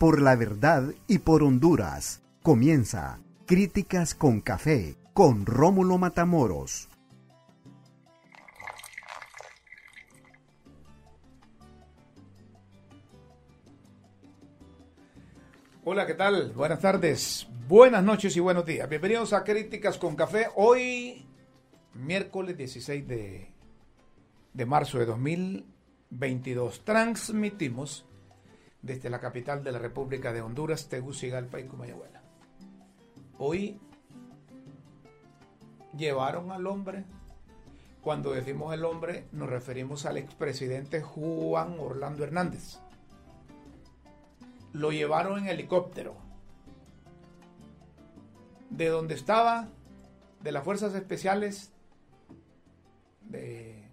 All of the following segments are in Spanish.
por la verdad y por Honduras. Comienza Críticas con Café con Rómulo Matamoros. Hola, ¿qué tal? Buenas tardes, buenas noches y buenos días. Bienvenidos a Críticas con Café. Hoy, miércoles 16 de, de marzo de 2022, transmitimos desde la capital de la República de Honduras, Tegucigalpa y Comayagüela. Hoy llevaron al hombre, cuando decimos el hombre nos referimos al expresidente Juan Orlando Hernández. Lo llevaron en helicóptero. De donde estaba, de las fuerzas especiales, de...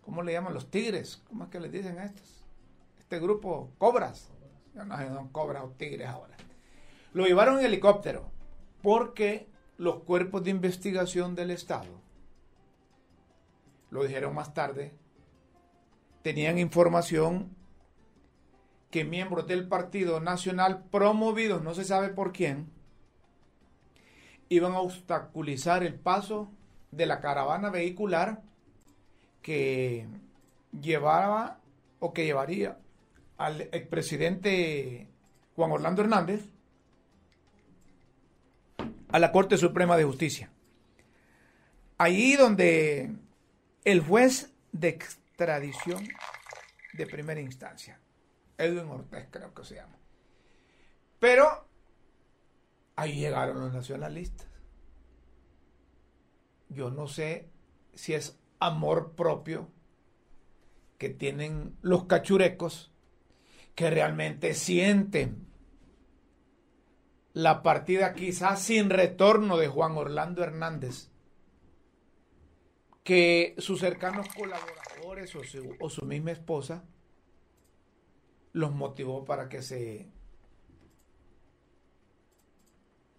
¿Cómo le llaman? Los tigres. ¿Cómo es que les dicen a estos? Este grupo Cobras. Ya no son Cobras o Tigres ahora. Lo llevaron en helicóptero porque los cuerpos de investigación del Estado, lo dijeron más tarde, tenían información que miembros del Partido Nacional promovidos, no se sabe por quién, iban a obstaculizar el paso de la caravana vehicular que llevaba o que llevaría al expresidente Juan Orlando Hernández a la Corte Suprema de Justicia. Ahí donde el juez de extradición de primera instancia, Edwin Ortez creo que se llama. Pero ahí llegaron los nacionalistas. Yo no sé si es amor propio que tienen los cachurecos que realmente sienten la partida quizás sin retorno de Juan Orlando Hernández, que sus cercanos colaboradores o su, o su misma esposa los motivó para que se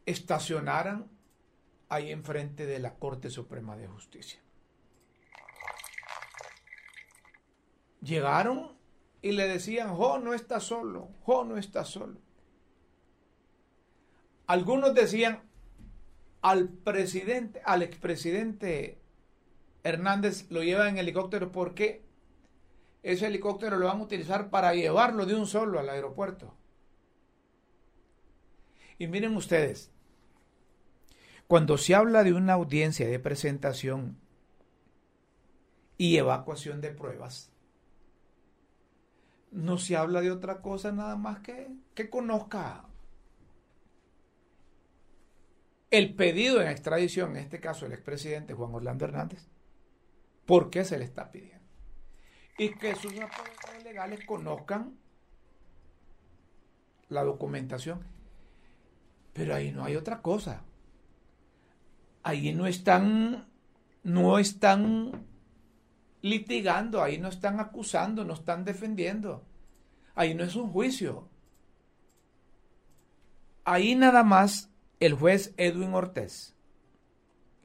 estacionaran ahí enfrente de la Corte Suprema de Justicia. Llegaron y le decían, Jo no está solo, Jo no está solo. Algunos decían, al presidente, al expresidente Hernández lo lleva en helicóptero porque ese helicóptero lo van a utilizar para llevarlo de un solo al aeropuerto. Y miren ustedes, cuando se habla de una audiencia de presentación y evacuación de pruebas, no se habla de otra cosa nada más que que conozca el pedido en extradición, en este caso el expresidente Juan Orlando Hernández, por qué se le está pidiendo. Y que sus autoridades legales conozcan la documentación. Pero ahí no hay otra cosa. Ahí no están, no están litigando, ahí no están acusando, no están defendiendo. Ahí no es un juicio. Ahí nada más el juez Edwin Ortiz,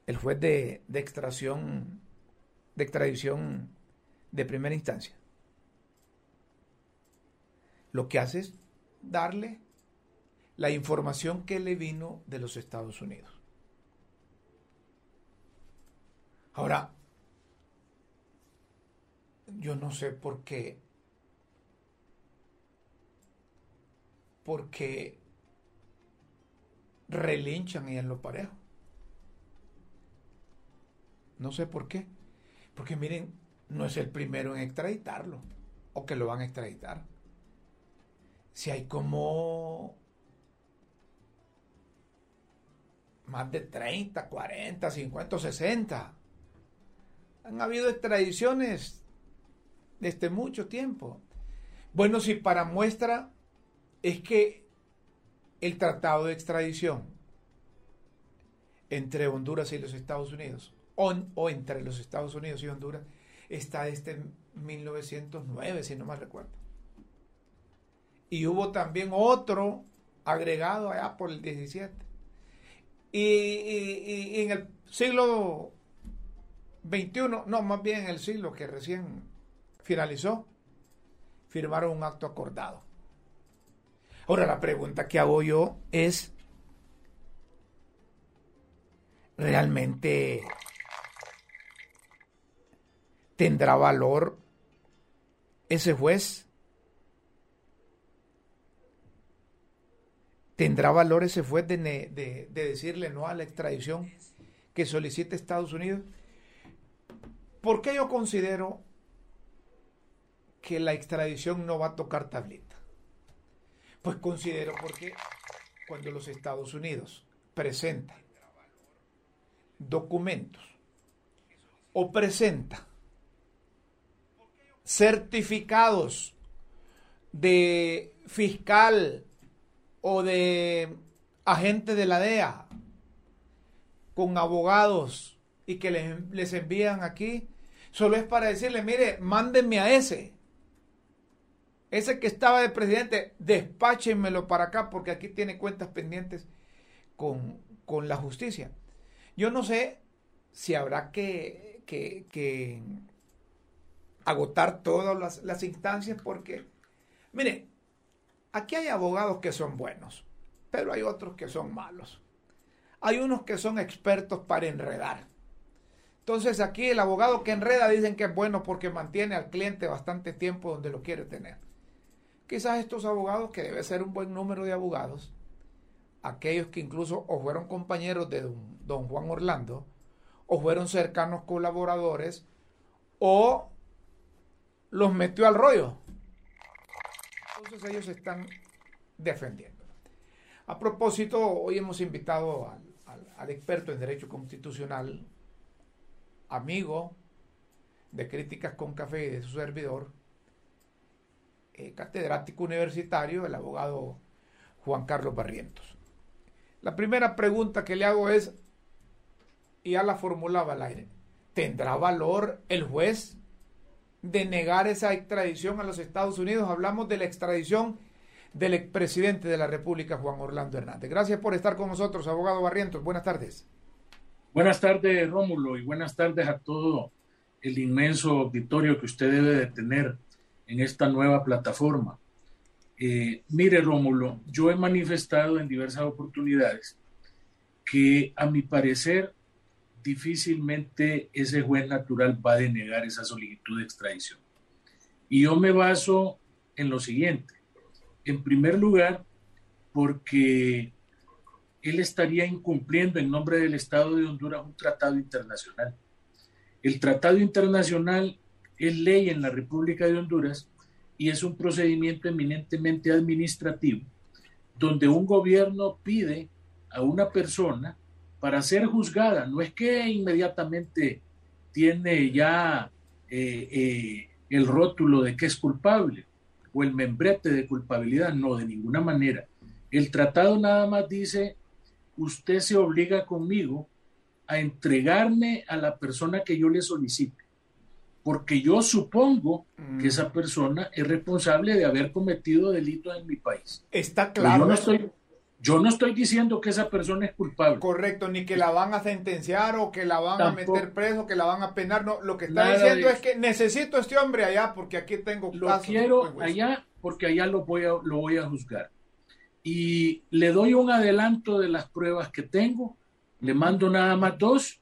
el juez de, de extracción, de extradición de primera instancia, lo que hace es darle la información que le vino de los Estados Unidos. Ahora, yo no sé por qué. Porque relinchan y en lo parejo. No sé por qué. Porque miren, no es el primero en extraditarlo. O que lo van a extraditar. Si hay como más de 30, 40, 50, 60. Han habido extradiciones desde mucho tiempo. Bueno, si para muestra es que el tratado de extradición entre Honduras y los Estados Unidos, o, o entre los Estados Unidos y Honduras, está desde 1909, si no mal recuerdo. Y hubo también otro agregado allá por el 17. Y, y, en el siglo XXI, no, más bien en el siglo que recién finalizó, firmaron un acto acordado. Ahora la pregunta que hago yo es, ¿realmente tendrá valor ese juez? ¿Tendrá valor ese juez de, de, decirle no a la extradición que solicite Estados Unidos? ¿Por qué yo considero que la extradición no va a tocar tablita? Pues considero porque cuando los Estados Unidos presentan documentos o presenta certificados de fiscal o de agente de la DEA con abogados y que les, les envían aquí, solo es para decirle, mire, mándenme a ese. Ese que estaba de presidente, despáchenmelo para acá porque aquí tiene cuentas pendientes con, con la justicia. Yo no sé si habrá que, que, agotar todas las, las, instancias porque, mire, aquí hay abogados que son buenos, pero hay otros que son malos. Hay unos que son expertos para enredar. Entonces aquí el abogado que enreda dicen que es bueno porque mantiene al cliente bastante tiempo donde lo quiere tener. Quizás estos abogados, que debe ser un buen número de abogados, aquellos que incluso o fueron compañeros de don, Juan Orlando, o fueron cercanos colaboradores, o los metió al rollo. Entonces ellos están defendiendo. A propósito, hoy hemos invitado al, experto en Derecho Constitucional, amigo de Críticas con Café y de su servidor, eh, catedrático universitario, el abogado Juan Carlos Barrientos. La primera pregunta que le hago es, y ya la formulaba al aire, ¿tendrá valor el juez de negar esa extradición a los Estados Unidos? Hablamos de la extradición del expresidente de la República, Juan Orlando Hernández. Gracias por estar con nosotros, abogado Barrientos. Buenas tardes. Buenas tardes, Rómulo, y buenas tardes a todo el inmenso auditorio que usted debe de tener en esta nueva plataforma. Eh, mire, Rómulo, yo he manifestado en diversas oportunidades que a mi parecer difícilmente ese juez natural va a denegar esa solicitud de extradición. Y yo me baso en lo siguiente. En primer lugar, porque él estaría incumpliendo en nombre del Estado de Honduras un tratado internacional. El tratado internacional es ley en la República de Honduras y es un procedimiento eminentemente administrativo, donde un gobierno pide a una persona para ser juzgada, no es que inmediatamente tiene ya eh, eh, el rótulo de que es culpable o el membrete de culpabilidad, no, de ninguna manera. El tratado nada más dice, usted se obliga conmigo a entregarme a la persona que yo le solicite porque yo supongo que esa mm. persona es responsable de haber cometido delitos en mi país. Está claro. yo no, estoy, yo no estoy diciendo que esa persona es culpable. Correcto, ni que la van a sentenciar o que la van a meter preso, que la van a penar. No, lo que está diciendo es que necesito a este hombre allá porque aquí tengo Lo quiero allá porque allá lo voy, a, lo voy a juzgar. Y le doy un adelanto de las pruebas que tengo. Le mando nada más dos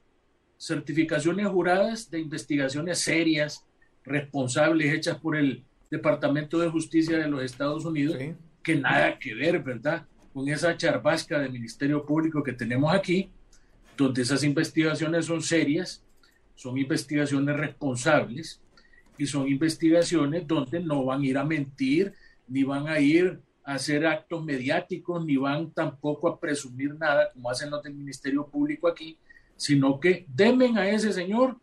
certificaciones juradas de investigaciones serias, responsables, hechas por el Departamento de Justicia de los Estados Unidos, que nada que ver, ¿verdad? Con esa charbasca del Ministerio Público que tenemos aquí, donde esas investigaciones son serias, son investigaciones responsables y son investigaciones donde no van a ir a mentir, ni van a ir a hacer actos mediáticos, ni van tampoco a presumir nada, como hacen los del Ministerio Público aquí, sino que demen a ese señor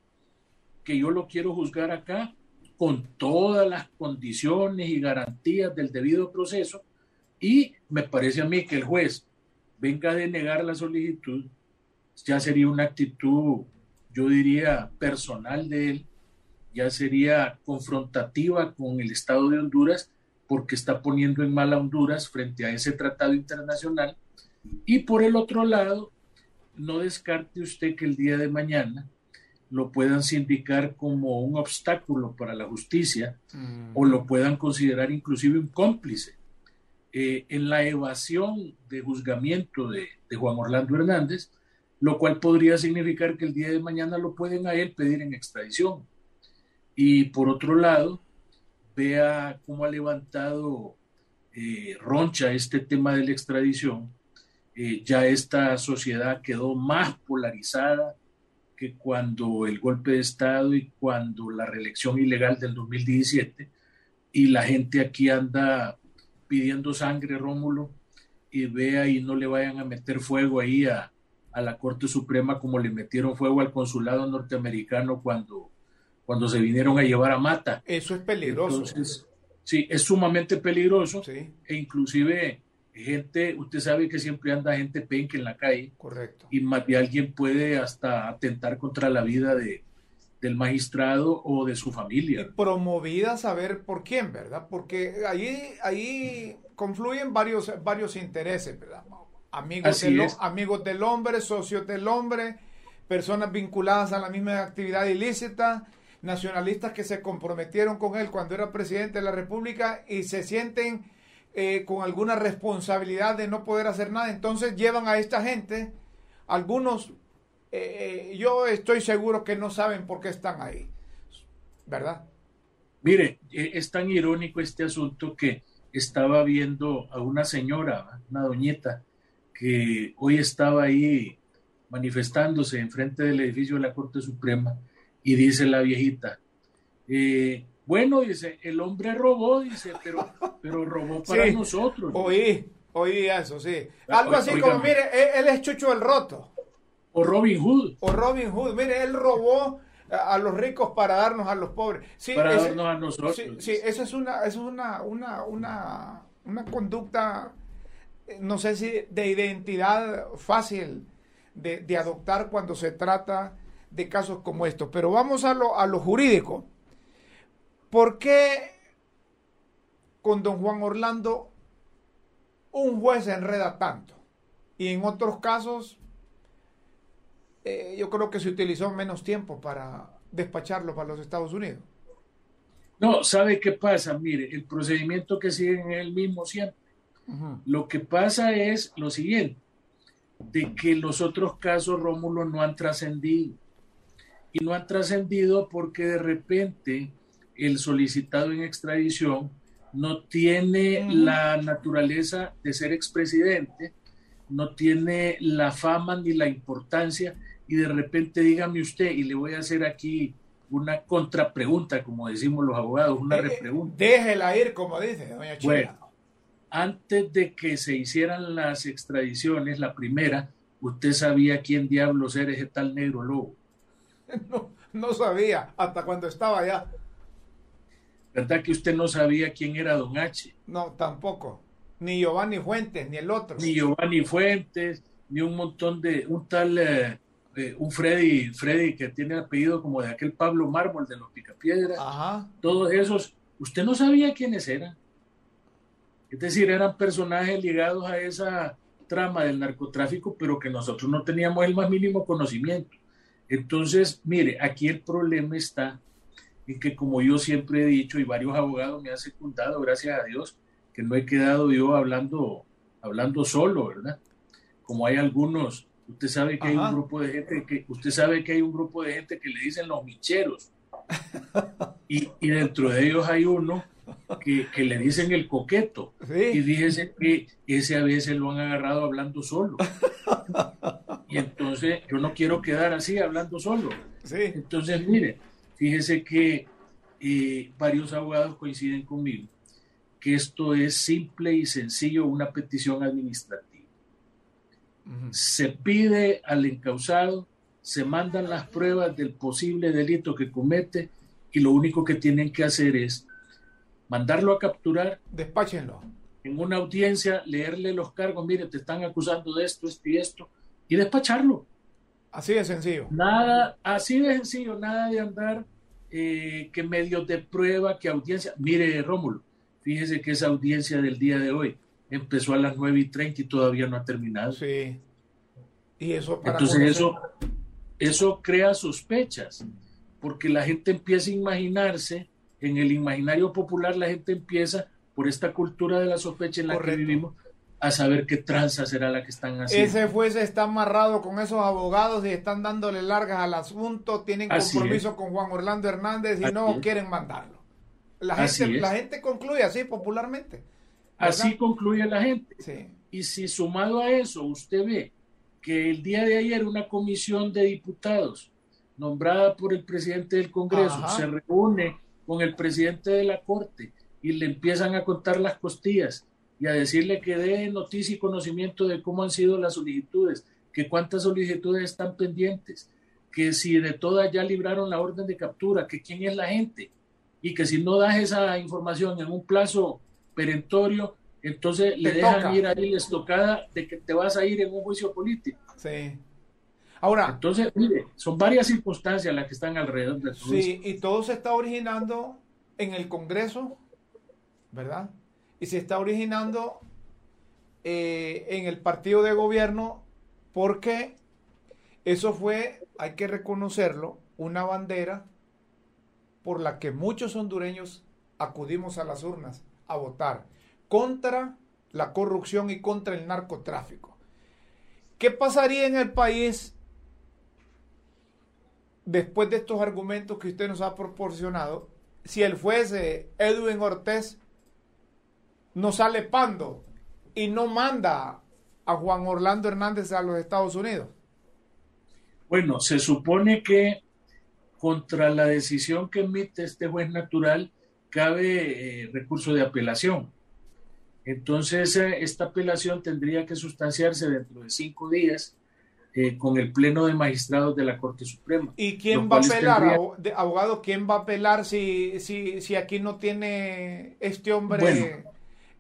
que yo lo quiero juzgar acá con todas las condiciones y garantías del debido proceso y me parece a mí que el juez venga a denegar la solicitud, ya sería una actitud, yo diría, personal de él, ya sería confrontativa con el Estado de Honduras porque está poniendo en mal a Honduras frente a ese tratado internacional. Y por el otro lado, no descarte usted que el día de mañana lo puedan sindicar como un obstáculo para la justicia o lo puedan considerar inclusive un cómplice. eh, en la evasión de juzgamiento de, de Juan Orlando Hernández, lo cual podría significar que el día de mañana lo pueden a él pedir en extradición. Y por otro lado, vea cómo ha levantado eh, Roncha este tema de la extradición. Eh, ya esta sociedad quedó más polarizada que cuando el golpe de Estado y cuando la reelección ilegal del 2017. Y la gente aquí anda pidiendo sangre, Rómulo, y vea y no le vayan a meter fuego ahí a, a la Corte Suprema como le metieron fuego al consulado norteamericano cuando, cuando se vinieron a llevar a Mata. Eso es peligroso. Entonces, sí, es sumamente peligroso. E inclusive gente, usted sabe que siempre anda gente penque en la calle. Correcto. Y más de alguien puede hasta atentar contra la vida de, del magistrado o de su familia. Y promovida a saber por quién, ¿verdad? Porque ahí, ahí confluyen varios, varios intereses, ¿verdad? amigos, del, amigos del hombre, socios del hombre, personas vinculadas a la misma actividad ilícita, nacionalistas que se comprometieron con él cuando era presidente de la República y se sienten eh, con alguna responsabilidad de no poder hacer nada. Entonces llevan a esta gente, algunos, eh, eh, yo estoy seguro que no saben por qué están ahí, ¿verdad? Mire, es tan irónico este asunto que estaba viendo a una señora, una doñeta, que hoy estaba ahí manifestándose enfrente del edificio de la Corte Suprema y dice la viejita, bueno, dice, el hombre robó, dice, pero, pero robó para nosotros. Oí, oí eso, sí. Ah, Algo así como, mire, él, es Chucho el Roto. O Robin Hood. O Robin Hood, mire, él robó a los ricos para darnos a los pobres. Sí, para darnos a nosotros. Sí, sí, esa es una, es una, una, una, una conducta no sé si de identidad fácil de, adoptar cuando se trata de casos como estos. Pero vamos a lo, a lo jurídico. ¿Por qué con don Juan Orlando un juez se enreda tanto? Y en otros casos eh, yo creo que se utilizó menos tiempo para despacharlo para los Estados Unidos. No, ¿sabe qué pasa? Mire, el procedimiento que siguen es el mismo siempre. Lo que pasa es lo siguiente, de que los otros casos, Rómulo, no han trascendido. Y no han trascendido porque de repente el solicitado en extradición no tiene la naturaleza de ser expresidente, no tiene la fama ni la importancia, y de repente dígame usted, y le voy a hacer aquí una contrapregunta, como decimos los abogados, una eh, repregunta. Déjela ir, como dice doña China antes de que se hicieran las extradiciones, la primera, usted sabía quién diablos era ese tal negro lobo. No, no sabía, hasta cuando estaba allá. ¿Verdad que usted no sabía quién era Don H? No, tampoco. Ni Giovanni Fuentes, ni el otro. Ni Giovanni Fuentes, ni un montón de, un tal, eh, eh, un Freddy, Freddy que tiene apellido como de aquel Pablo Mármol de los Picapiedras. Ajá. Todos esos, usted no sabía quiénes eran. Es decir, eran personajes ligados a esa trama del narcotráfico, pero que nosotros no teníamos el más mínimo conocimiento. Entonces, mire, aquí el problema está en que, como yo siempre he dicho, y varios abogados me han secundado, gracias a Dios, que no he quedado yo hablando, hablando solo, ¿verdad? Como hay algunos, usted sabe que hay un grupo de gente que, usted sabe que hay un grupo de gente que le dicen los micheros. Y, y dentro de ellos hay uno que, le dicen el coqueto. Y fíjese que ese a veces lo han agarrado hablando solo. y entonces yo no quiero quedar así hablando solo. Entonces, mire, fíjese que eh, varios abogados coinciden conmigo que esto es simple y sencillo una petición administrativa. Se pide al encausado, se mandan las pruebas del posible delito que comete y lo único que tienen que hacer es mandarlo a capturar. Despáchenlo. En una audiencia, leerle los cargos, mire, te están acusando de esto, esto y esto, y despacharlo. Así de sencillo. Nada, así de sencillo, nada de andar eh, que medios de prueba, que audiencia. Mire, Rómulo, fíjese que esa audiencia del día de hoy empezó a las 9 y 30 y todavía no ha terminado. Sí. Y eso para Entonces eso, eso crea sospechas, porque la gente empieza a imaginarse en el imaginario popular la gente empieza por esta cultura de la sospecha en la que vivimos, a saber qué tranza será la que están haciendo. Ese juez está amarrado con esos abogados y están dándole largas al asunto, tienen compromiso con Juan Orlando Hernández y no quieren mandarlo. La gente, la gente concluye así popularmente. Así concluye la gente. Y si sumado a eso usted ve que el día de ayer una comisión de diputados nombrada por el presidente del Congreso se reúne con el presidente de la Corte y le empiezan a contar las costillas y a decirle que dé noticia y conocimiento de cómo han sido las solicitudes, que cuántas solicitudes están pendientes, que si de todas ya libraron la orden de captura, que quién es la gente y que si no das esa información en un plazo perentorio, entonces le dejan ir ahí la estocada de que te vas a ir en un juicio político. Sí. Ahora. Entonces, mire, son varias circunstancias las que están alrededor de todo Sí, y todo se está originando en el Congreso, ¿verdad? Y se está originando eh, en el partido de gobierno porque eso fue, hay que reconocerlo, una bandera por la que muchos hondureños acudimos a las urnas a votar contra la corrupción y contra el narcotráfico. ¿Qué pasaría en el país después de estos argumentos que usted nos ha proporcionado si el fuese Edwin Ortiz no sale Pando y no manda a Juan Orlando Hernández a los Estados Unidos? Bueno, se supone que contra la decisión que emite este juez natural cabe eh, recurso de apelación. Entonces, eh, esta apelación tendría que sustanciarse dentro de cinco días eh, con el Pleno de Magistrados de la Corte Suprema. ¿Y quién va a apelar, abogado? ¿Quién va a apelar si, si, si aquí no tiene este hombre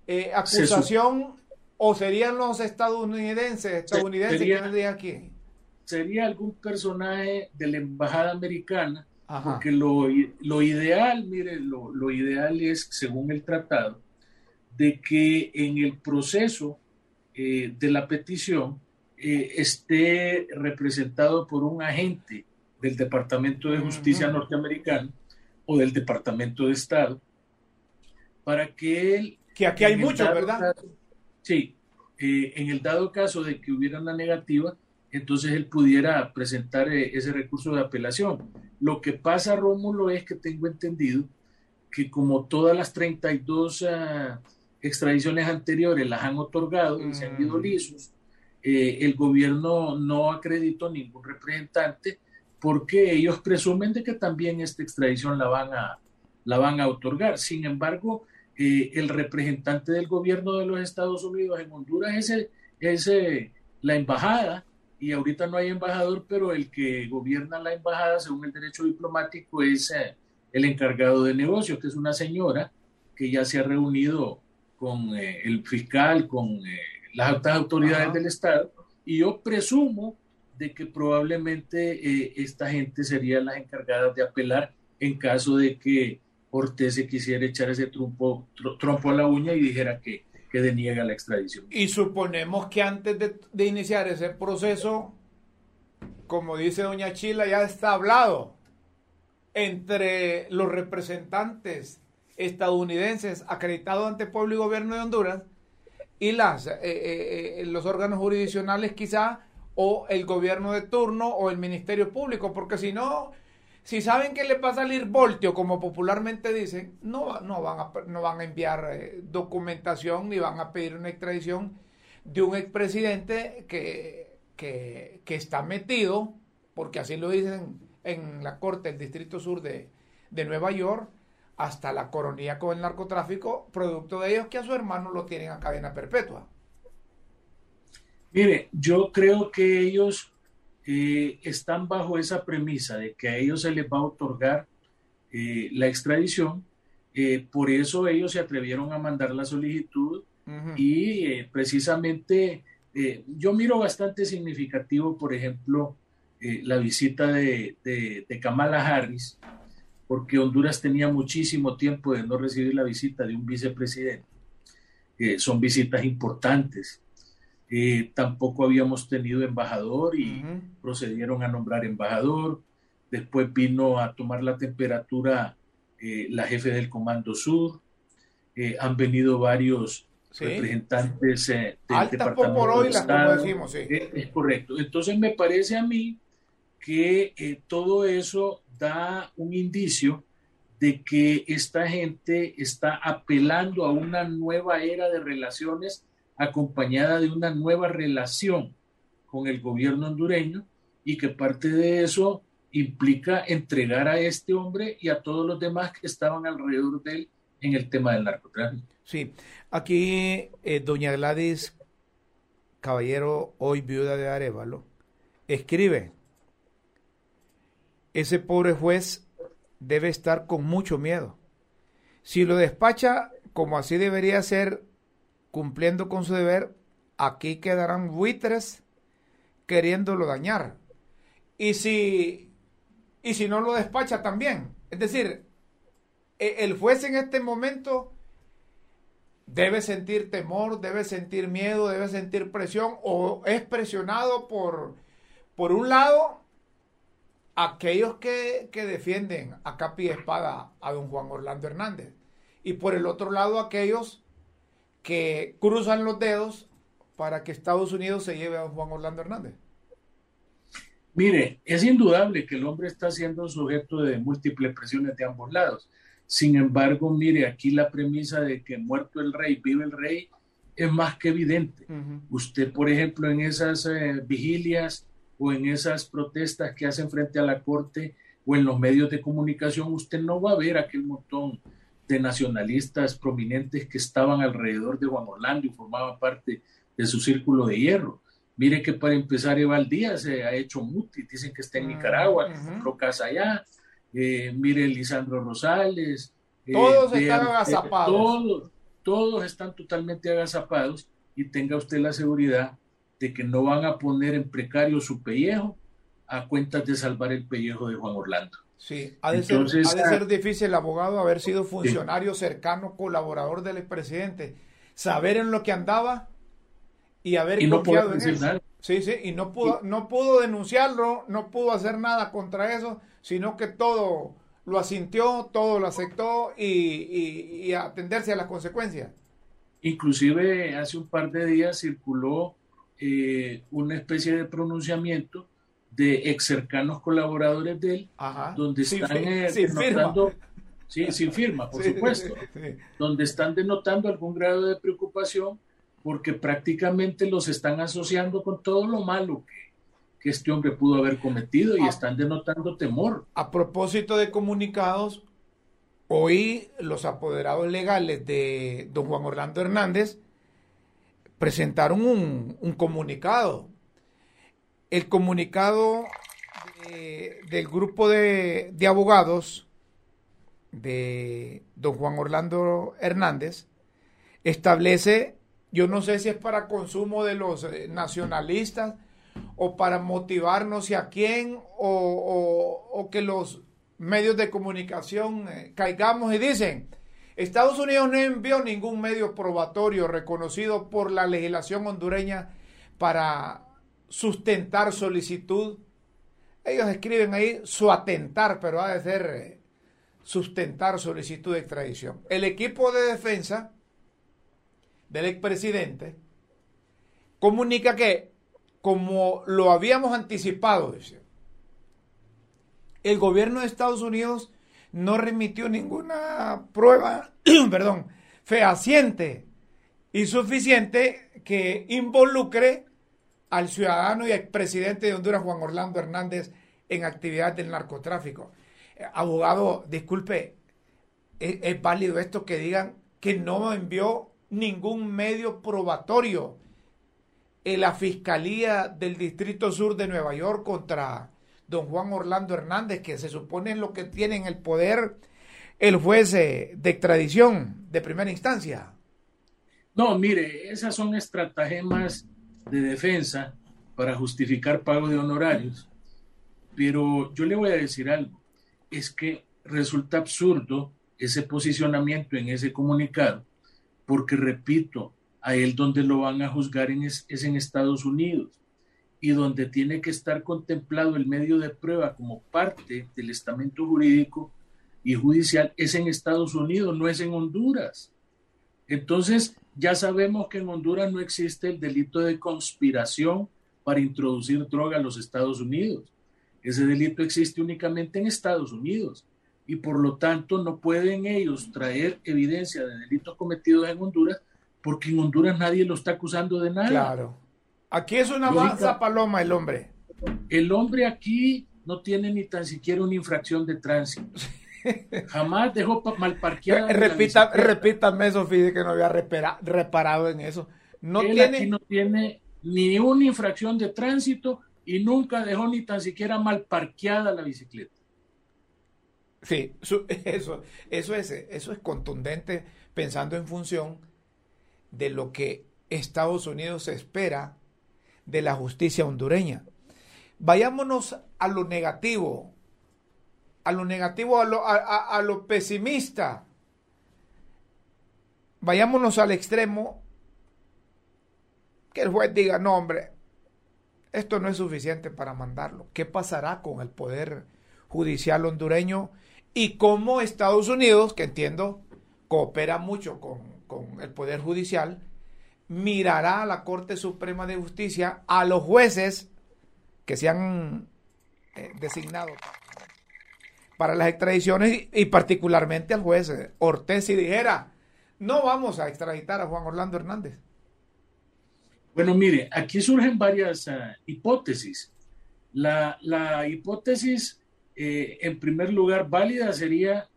eh, acusación o serían los estadounidenses, estadounidenses sería, aquí? Sería algún personaje de la embajada americana, porque lo, lo, ideal, mire, lo, lo, ideal es, según el tratado, de que en el proceso eh, de la petición eh, esté representado por un agente del Departamento de Justicia norteamericano o del Departamento de Estado, para que él que aquí hay mucho, ¿verdad? sí, eh, en el dado caso de que hubiera una negativa, entonces él pudiera presentar eh, ese recurso de apelación. Lo que pasa, Rómulo, es que tengo entendido que como todas las 32 ah, extradiciones anteriores las han otorgado y se han ido mm. lisos, eh, el gobierno no acreditó ningún representante porque ellos presumen de que también esta extradición la van a, la van a otorgar. Sin embargo, eh, el representante del gobierno de los Estados Unidos en Honduras es, el, es eh, la embajada, y ahorita no hay embajador, pero el que gobierna la embajada, según el derecho diplomático, es eh, el encargado de negocios, que es una señora que ya se ha reunido con el fiscal, con las altas autoridades del Estado, y yo presumo de que probablemente esta gente sería las encargadas de apelar en caso de que Ortez se quisiera echar ese trompo, a la uña y dijera que, que deniega la extradición. Y suponemos que antes de, iniciar ese proceso, como dice doña Chila, ya está hablado entre los representantes estadounidenses acreditados ante pueblo y gobierno de Honduras y las, eh, eh, eh, los órganos jurisdiccionales quizá o el gobierno de turno o el Ministerio Público, porque si no, si saben que le va a salir voltio, como popularmente dicen, no, no, van, a, no van a enviar eh, documentación ni van a pedir una extradición de un expresidente que, que, que está metido, porque así lo dicen en la Corte del Distrito Sur de, de Nueva York, hasta la coronía con el narcotráfico, producto de ellos que a su hermano lo tienen a cadena perpetua. Mire, yo creo que ellos eh, están bajo esa premisa de que a ellos se les va a otorgar eh, la extradición. Eh, por eso ellos se atrevieron a mandar la solicitud y precisamente yo miro bastante significativo, por ejemplo, la visita de, de, Kamala Harris, porque Honduras tenía muchísimo tiempo de no recibir la visita de un vicepresidente. son visitas importantes eh, tampoco habíamos tenido embajador y procedieron a nombrar embajador. Después vino a tomar la temperatura eh, la jefe del Comando Sur. eh, han venido varios representantes del departamento por hoy, como decimos, sí. es correcto. Entonces me parece a mí que todo eso da un indicio de que esta gente está apelando a una nueva era de relaciones acompañada de una nueva relación con el gobierno hondureño y que parte de eso implica entregar a este hombre y a todos los demás que estaban alrededor de él en el tema del narcotráfico. Sí, aquí eh, doña Gladys Caballero, hoy viuda de Arevalo, escribe, ese pobre juez debe estar con mucho miedo. Si lo despacha como así debería ser, cumpliendo con su deber, aquí quedarán buitres queriéndolo dañar. Y si, y si no lo despacha también. Es decir, e, el juez en este momento debe sentir temor, debe sentir miedo, debe sentir presión o es presionado por, por un lado aquellos que, defienden a capa y espada a don Juan Orlando Hernández y por el otro lado aquellos que cruzan los dedos para que Estados Unidos se lleve a Juan Orlando Hernández. Mire, es indudable que el hombre está siendo sujeto de múltiples presiones de ambos lados. Sin embargo, mire, aquí la premisa de que muerto el rey, vive el rey, es más que evidente. Usted, por ejemplo, en esas eh, vigilias o en esas protestas que hacen frente a la Corte o en los medios de comunicación, usted no va a ver aquel montón de nacionalistas prominentes que estaban alrededor de Juan Orlando y formaban parte de su círculo de hierro. Mire que para empezar, Eval Díaz se ha hecho muti, dicen que está en Nicaragua, que compró casa allá. Eh, mire Lisandro Rosales. Eh, todos están agazapados. Todos, todos están totalmente agazapados y tenga usted la seguridad de que no van a poner en precario su pellejo a cuentas de salvar el pellejo de Juan Orlando. Sí, ha de, ser, ser, difícil el abogado haber sido funcionario cercano, colaborador del expresidente, saber en lo que andaba y haber confiado en él. Sí, sí, y no pudo, no pudo denunciarlo, no pudo hacer nada contra eso, sino que todo lo asintió, todo lo aceptó y, y atenderse a las consecuencias. Inclusive hace un par de días circuló eh, una especie de pronunciamiento de ex cercanos colaboradores de él, donde están eh, denotando, sí, sin firma, por supuesto, donde están denotando algún grado de preocupación porque prácticamente los están asociando con todo lo malo que, que este hombre pudo haber cometido y ah. están denotando temor. A propósito de comunicados, hoy los apoderados legales de don Juan Orlando Hernández presentaron un, comunicado. El comunicado del grupo de, abogados de don Juan Orlando Hernández establece, yo no sé si es para consumo de los eh, nacionalistas o para motivar no sé a quién o, que los medios de comunicación eh, caigamos y dicen, Estados Unidos no envió ningún medio probatorio reconocido por la legislación hondureña para sustentar solicitud. Ellos escriben ahí su atentar, pero ha de ser eh, sustentar solicitud de extradición. El equipo de defensa del expresidente comunica que, como lo habíamos anticipado, el gobierno de Estados Unidos no remitió ninguna prueba, perdón, fehaciente y suficiente que involucre al ciudadano y expresidente de Honduras, Juan Orlando Hernández, en actividad del narcotráfico. Eh, abogado, disculpe, ¿es, válido esto que digan que no envió ningún medio probatorio en la Fiscalía del Distrito Sur de Nueva York contra don Juan Orlando Hernández, que se supone en lo que tiene en el poder el juez de extradición de primera instancia. No, mire, esas son estratagemas de defensa para justificar pago de honorarios. Pero yo le voy a decir algo, es que resulta absurdo ese posicionamiento en ese comunicado, porque repito, a él donde lo van a juzgar es en Estados Unidos y donde tiene que estar contemplado el medio de prueba como parte del estamento jurídico y judicial es en Estados Unidos, no es en Honduras. Entonces, ya sabemos que en Honduras no existe el delito de conspiración para introducir droga a los Estados Unidos. Ese delito existe únicamente en Estados Unidos y por lo tanto no pueden ellos traer evidencia de delitos cometidos en Honduras porque en Honduras nadie lo está acusando de nada. Claro. Aquí es una mansa paloma el hombre. El hombre aquí no tiene ni tan siquiera una infracción de tránsito. Jamás dejó mal parqueada. Repita, repítame eso, Fide, que no había reparado en eso. No tiene... no tiene ni una infracción de tránsito y nunca dejó ni tan siquiera mal parqueada la bicicleta. Sí, eso, eso, es, eso es contundente pensando en función de lo que Estados Unidos espera de la justicia hondureña. Vayámonos a lo negativo, a lo negativo, a lo, a lo pesimista. Vayámonos al extremo que el juez diga, no hombre, esto no es suficiente para mandarlo. ¿Qué pasará con el Poder Judicial hondureño y cómo Estados Unidos, que entiendo coopera mucho con, el Poder Judicial, mirará a la Corte Suprema de Justicia, a los jueces que se han eh, designado para las extradiciones y, particularmente al juez Ortiz si dijera, no vamos a extraditar a Juan Orlando Hernández. Bueno, mire, aquí surgen varias ah, hipótesis. La, hipótesis, eh, en primer lugar, válida sería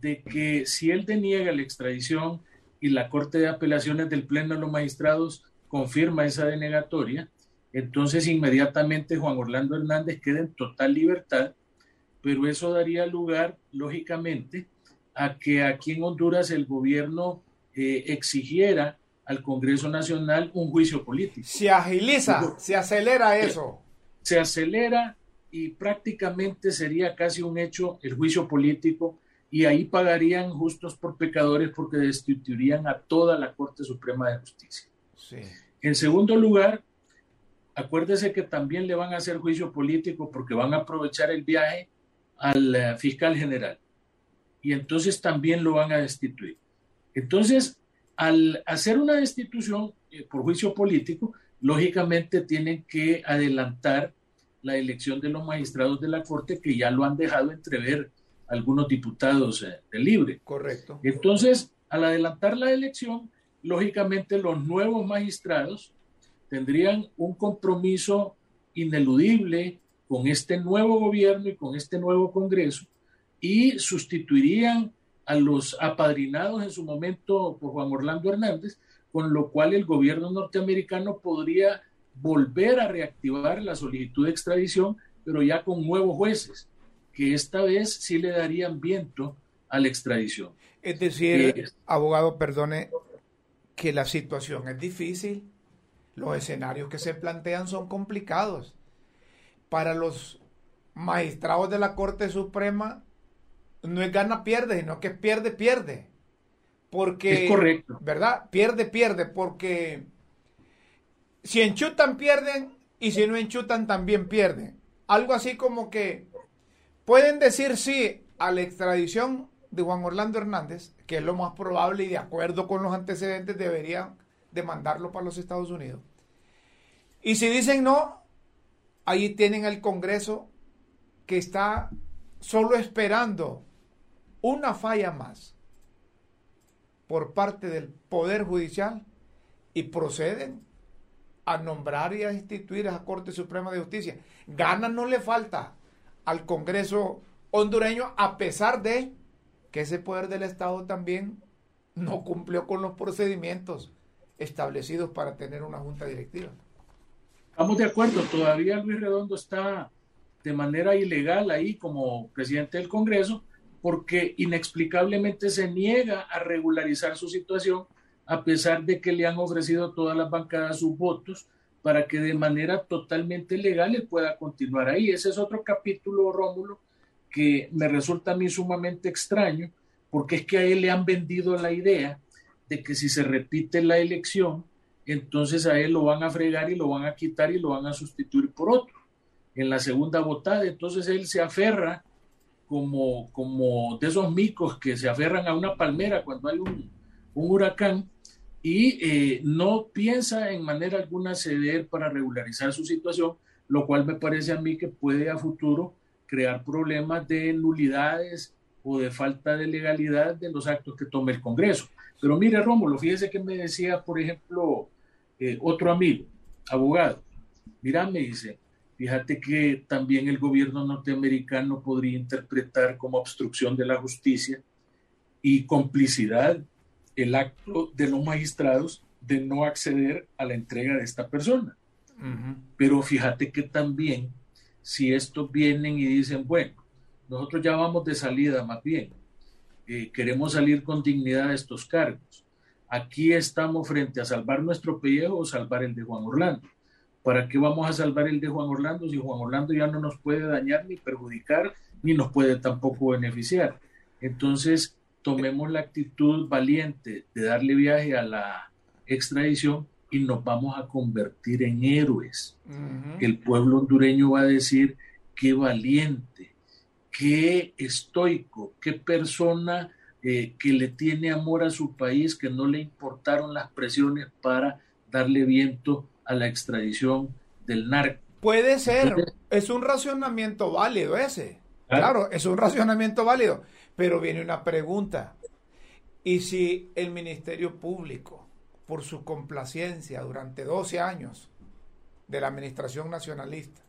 de que si él deniega la extradición y la Corte de Apelaciones del Pleno de los Magistrados confirma esa denegatoria, entonces inmediatamente Juan Orlando Hernández queda en total libertad, pero eso daría lugar, lógicamente, a que aquí en Honduras el gobierno eh, exigiera al Congreso Nacional un juicio político. Se agiliza, se acelera eso. Se acelera y prácticamente sería casi un hecho el juicio político y ahí pagarían justos por pecadores porque destituirían a toda la Corte Suprema de Justicia. En segundo lugar, acuérdese que también le van a hacer juicio político porque van a aprovechar el viaje al eh, fiscal general y entonces también lo van a destituir. Entonces, al hacer una destitución eh, por juicio político, lógicamente tienen que adelantar la elección de los magistrados de la Corte que ya lo han dejado entrever algunos diputados eh, de libre. Correcto. Entonces, al adelantar la elección, lógicamente los nuevos magistrados tendrían un compromiso ineludible con este nuevo gobierno y con este nuevo Congreso y sustituirían a los apadrinados en su momento por Juan Orlando Hernández, con lo cual el gobierno norteamericano podría volver a reactivar la solicitud de extradición, pero ya con nuevos jueces, que esta vez sí le darían viento a la extradición. Es decir, eh, abogado, perdone, que la situación es difícil, los escenarios que se plantean son complicados. Para los magistrados de la Corte Suprema, no es gana, pierde, sino que pierde, pierde. Porque, es correcto. ¿Verdad? Pierde, pierde, porque si enchutan, pierden, y si no enchutan, también pierden. Algo así como que pueden decir sí a la extradición de Juan Orlando Hernández, que es lo más probable y de acuerdo con los antecedentes deberían demandarlo para los Estados Unidos. Y si dicen no, ahí tienen el Congreso que está solo esperando una falla más por parte del Poder Judicial y proceden a nombrar y a instituir a la Corte Suprema de Justicia. Ganas no le falta al Congreso hondureño a pesar de que ese poder del Estado también no cumplió con los procedimientos establecidos para tener una junta directiva. Estamos de acuerdo, todavía Luis Redondo está de manera ilegal ahí como presidente del Congreso, porque inexplicablemente se niega a regularizar su situación a pesar de que le han ofrecido todas las bancadas sus votos para que de manera totalmente legal él pueda continuar ahí. Ese es otro capítulo, Rómulo, que me resulta a mí sumamente extraño, porque es que a él le han vendido la idea de que si se repite la elección, entonces a él lo van a fregar y lo van a quitar y lo van a sustituir por otro en la segunda votada. Entonces él se aferra como, como de esos micos que se aferran a una palmera cuando hay un, un huracán y eh, no piensa en manera alguna ceder para regularizar su situación, lo cual me parece a mí que puede a futuro crear problemas de nulidades o de falta de legalidad de los actos que tome el Congreso. Pero mire, Rómulo, fíjese que me decía, por ejemplo, eh, otro amigo, abogado. Mira, me dice, fíjate que también el gobierno norteamericano podría interpretar como obstrucción de la justicia y complicidad el acto de los magistrados de no acceder a la entrega de esta persona. Pero fíjate que también, si estos vienen y dicen, bueno, nosotros ya vamos de salida más bien, eh, queremos salir con dignidad de estos cargos. Aquí estamos frente a salvar nuestro pellejo o salvar el de Juan Orlando. ¿Para qué vamos a salvar el de Juan Orlando si Juan Orlando ya no nos puede dañar ni perjudicar ni nos puede tampoco beneficiar? Entonces, tomemos la actitud valiente de darle viaje a la extradición y nos vamos a convertir en héroes. El pueblo hondureño va a decir qué valiente, qué estoico, qué persona eh, que le tiene amor a su país, que no le importaron las presiones para darle viento a la extradición del narco. Puede ser, es un racionamiento válido ese. Claro, es un racionamiento válido. Pero viene una pregunta. ¿Y si el Ministerio Público, por su complacencia durante 12 años de la Administración Nacionalista,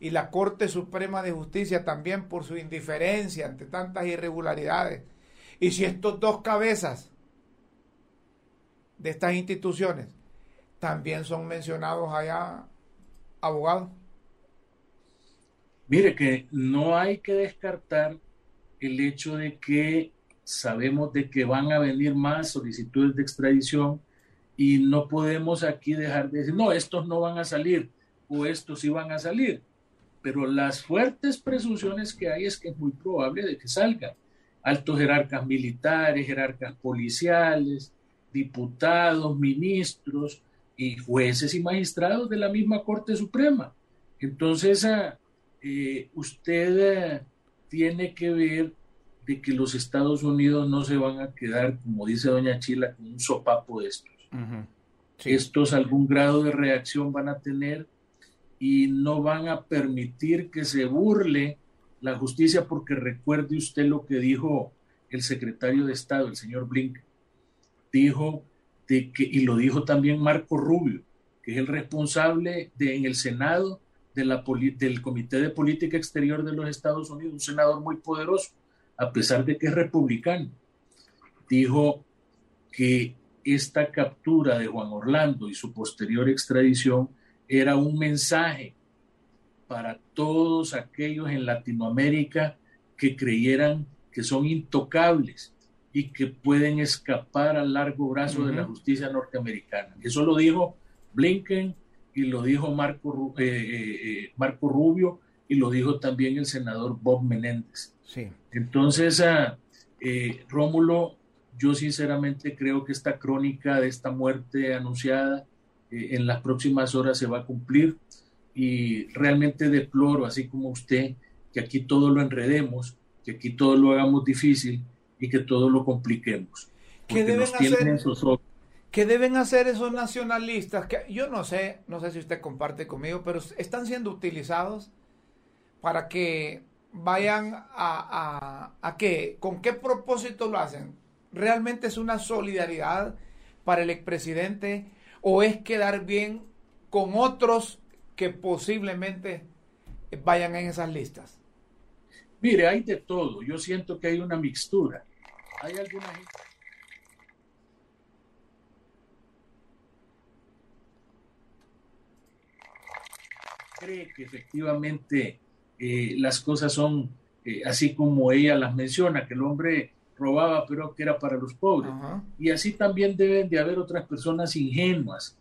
y la Corte Suprema de Justicia también por su indiferencia ante tantas irregularidades, y si estos dos cabezas de estas instituciones también son mencionados allá, abogados? Mire que no hay que descartar el hecho de que sabemos de que van a venir más solicitudes de extradición y no podemos aquí dejar de decir, no, estos no van a salir o estos sí van a salir. Pero las fuertes presunciones que hay es que es muy probable de que salgan altos jerarcas militares, jerarcas policiales, diputados, ministros y jueces y magistrados de la misma Corte Suprema. Entonces, ah, eh, usted eh, tiene que ver de que los Estados Unidos no se van a quedar, como dice doña Chila, con un sopapo de estos. Estos algún grado de reacción van a tener y no van a permitir que se burle la justicia, porque recuerde usted lo que dijo el secretario de Estado, el señor Blinken. Dijo de que, y lo dijo también Marco Rubio, que es el responsable de, en el Senado del Comité de Política Exterior de los Estados Unidos, un senador muy poderoso, a pesar de que es republicano, dijo que esta captura de Juan Orlando y su posterior extradición era un mensaje para todos aquellos en Latinoamérica que creyeran que son intocables y que pueden escapar al largo brazo de la justicia norteamericana. Eso lo dijo Blinken y lo dijo Marco, eh, eh, eh, Marco Rubio y lo dijo también el senador Bob Menéndez. Sí. Entonces, ah, Rómulo, yo sinceramente creo que esta crónica de esta muerte anunciada en las próximas horas se va a cumplir y realmente deploro, así como usted, que aquí todo lo enredemos, que aquí todo lo hagamos difícil y que todo lo compliquemos. ¿Qué deben hacer? ¿Qué deben hacer esos nacionalistas? Que yo no sé, no sé si usted comparte conmigo, pero están siendo utilizados para que vayan a, a, a qué, con qué propósito lo hacen. ¿Realmente es una solidaridad para el expresidente o es quedar bien con otros que posiblemente vayan en esas listas? Mire, hay de todo. Yo siento que hay una mixtura. Hay alguna gente cree que efectivamente eh, las cosas son eh, así como ella las menciona, que el hombre robaba pero que era para los pobres. Y así también deben de haber otras personas ingenuas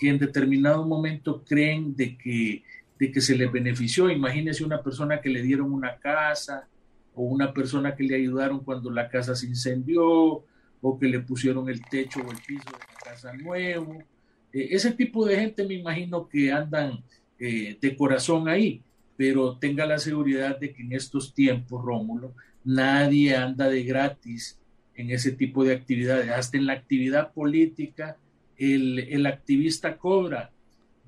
que en determinado momento creen de que, de que se les benefició. Imagínese una persona que le dieron una casa o una persona que le ayudaron cuando la casa se incendió o que le pusieron el techo o el piso de la casa nuevo. Eh, ese tipo de gente me imagino que andan eh, de corazón ahí, pero tenga la seguridad de que en estos tiempos, Rómulo, nadie anda de gratis en ese tipo de actividades. Hasta en la actividad política, el, activista cobra.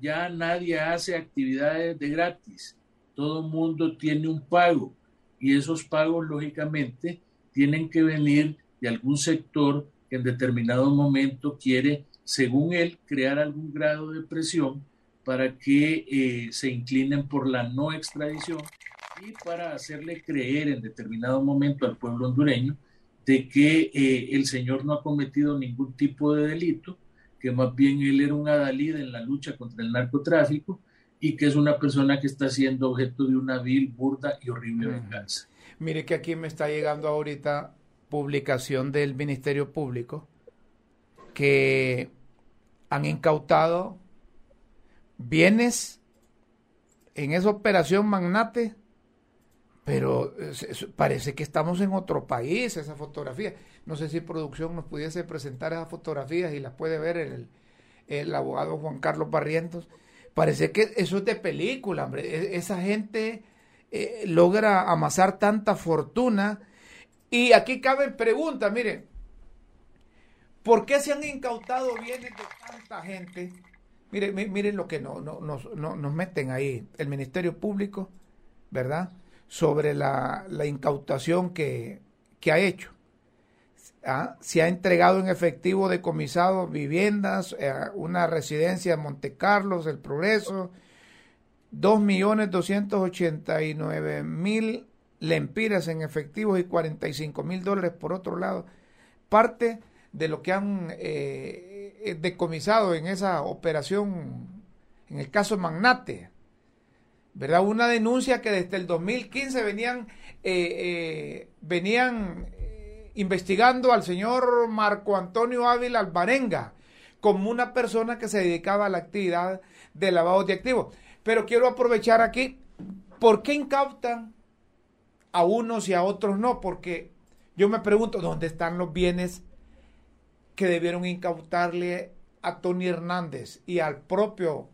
Ya nadie hace actividades de gratis. Todo mundo tiene un pago y esos pagos, lógicamente, tienen que venir de algún sector que en determinado momento quiere, según él, crear algún grado de presión para que eh, se inclinen por la no extradición y para hacerle creer en determinado momento al pueblo hondureño de que eh, el señor no ha cometido ningún tipo de delito, que más bien él era un adalid en la lucha contra el narcotráfico y que es una persona que está siendo objeto de una vil, burda y horrible venganza. Mire que aquí me está llegando ahorita publicación del Ministerio Público que han incautado bienes en esa operación magnate, pero parece que estamos en otro país, esa fotografía. No sé si producción nos pudiese presentar esas fotografías y las puede ver el, el abogado Juan Carlos Barrientos. Parece que eso es de película, hombre. E, esa gente eh, logra amasar tanta fortuna. Y aquí caben preguntas, miren, ¿por qué se han incautado bienes de tanta gente? Miren, miren lo que no, no, nos meten ahí, el Ministerio Público, ¿verdad? Sobre la, incautación que, ha hecho. ¿Ah? Se ha entregado en efectivo decomisado viviendas, eh, una residencia en Monte Carlos, El Progreso, 2.289.000 lempiras en efectivo y 45 mil dólares por otro lado. Parte de lo que han eh, eh, decomisado en esa operación, en el caso Magnate, ¿verdad? Una denuncia que desde el 2015 venían, eh, venían investigando al señor Marco Antonio Ávila Albarenga como una persona que se dedicaba a la actividad de lavado de activos. Pero quiero aprovechar aquí, ¿por qué incautan a unos y a otros no? Porque yo me pregunto, ¿dónde están los bienes que debieron incautarle a Tony Hernández y al propio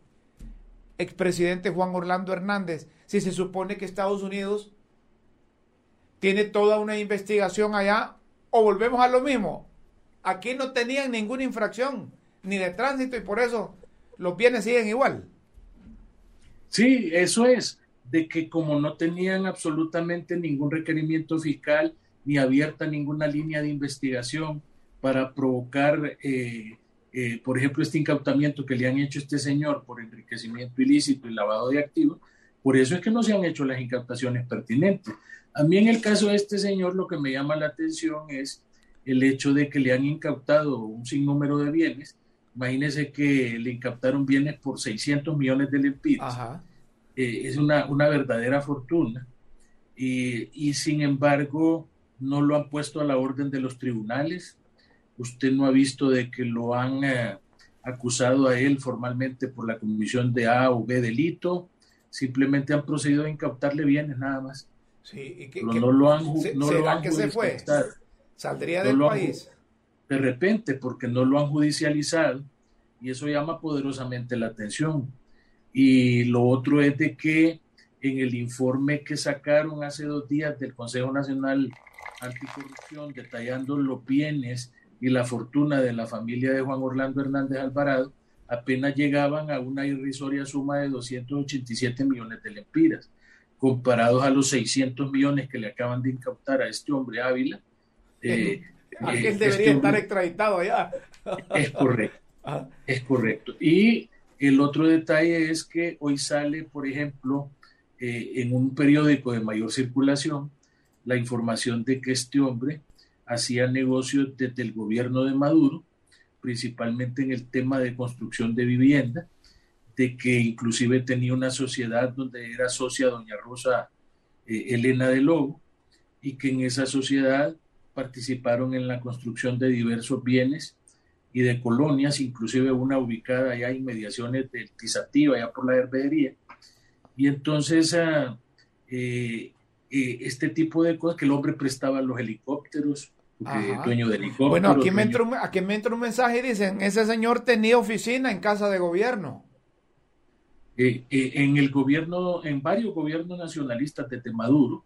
expresidente Juan Orlando Hernández si se supone que Estados Unidos tiene toda una investigación allá o volvemos a lo mismo. Aquí no tenían ninguna infracción ni de tránsito y por eso los bienes siguen igual. Sí, eso es, de que como no tenían absolutamente ningún requerimiento fiscal ni abierta ninguna línea de investigación, para provocar, eh, eh, por ejemplo, este incautamiento que le han hecho este señor por enriquecimiento ilícito y lavado de activos. Por eso es que no se han hecho las incautaciones pertinentes. A mí en el caso de este señor lo que me llama la atención es el hecho de que le han incautado un sinnúmero de bienes. Imagínense que le incautaron bienes por 600 millones de lempiras. Eh, es una, una, verdadera fortuna. Y, y sin embargo, no lo han puesto a la orden de los tribunales, usted no ha visto de que lo han eh, acusado a él formalmente por la comisión de A o B delito, simplemente han procedido a incautarle bienes nada más. Sí, y que, no lo han, no lo han que se fue? ¿Saldría del país? de repente, porque no lo han judicializado y eso llama poderosamente la atención. Y lo otro es de que en el informe que sacaron hace dos días del Consejo Nacional Anticorrupción, detallando los bienes y la fortuna de la familia de Juan Orlando Hernández Alvarado apenas llegaban a una irrisoria suma de 287 millones de lempiras, comparados a los 600 millones que le acaban de incautar a este hombre Ávila. Eh, él eh, debería este estar extraditado allá. Es correcto, ah. es correcto. Y el otro detalle es que hoy sale, por ejemplo, eh, en un periódico de mayor circulación, la información de que este hombre hacía negocios desde el gobierno de Maduro, principalmente en el tema de construcción de vivienda, de que inclusive tenía una sociedad donde era socia doña Rosa eh, Elena de Lobo, y que en esa sociedad participaron en la construcción de diversos bienes y de colonias, inclusive una ubicada allá en inmediaciones del Tizatío, allá por la herbería. Y entonces ah, eh, eh, este tipo de cosas, que el hombre prestaba los helicópteros, dueño de Bueno, aquí me, entró, aquí me entró un mensaje y dicen, ese señor tenía oficina en casa de gobierno. Eh, eh, en el gobierno, en varios gobiernos nacionalistas desde Maduro,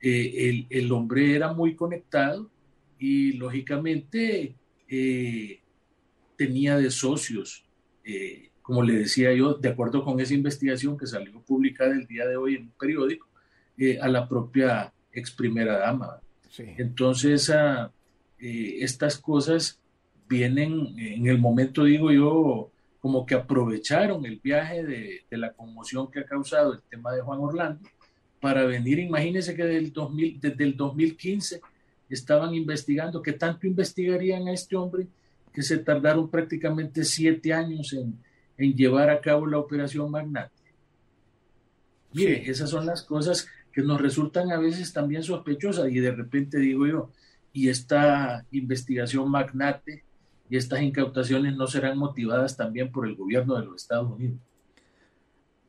eh, el, el, hombre era muy conectado y lógicamente eh, tenía de socios, eh, como le decía yo, de acuerdo con esa investigación que salió publicada el día de hoy en un periódico, a la propia ex primera dama. Entonces, ah, estas cosas vienen en el momento, digo yo, como que aprovecharon el viaje de, de, la conmoción que ha causado el tema de Juan Orlando para venir, imagínense que desde el, 2000, desde el 2015 estaban investigando, que tanto investigarían a este hombre que se tardaron prácticamente siete años en, llevar a cabo la operación Magnate. Mire, esas son las cosas que nos resultan a veces también sospechosas y de repente digo yo, y esta investigación Magnate y estas incautaciones no serán motivadas también por el gobierno de los Estados Unidos.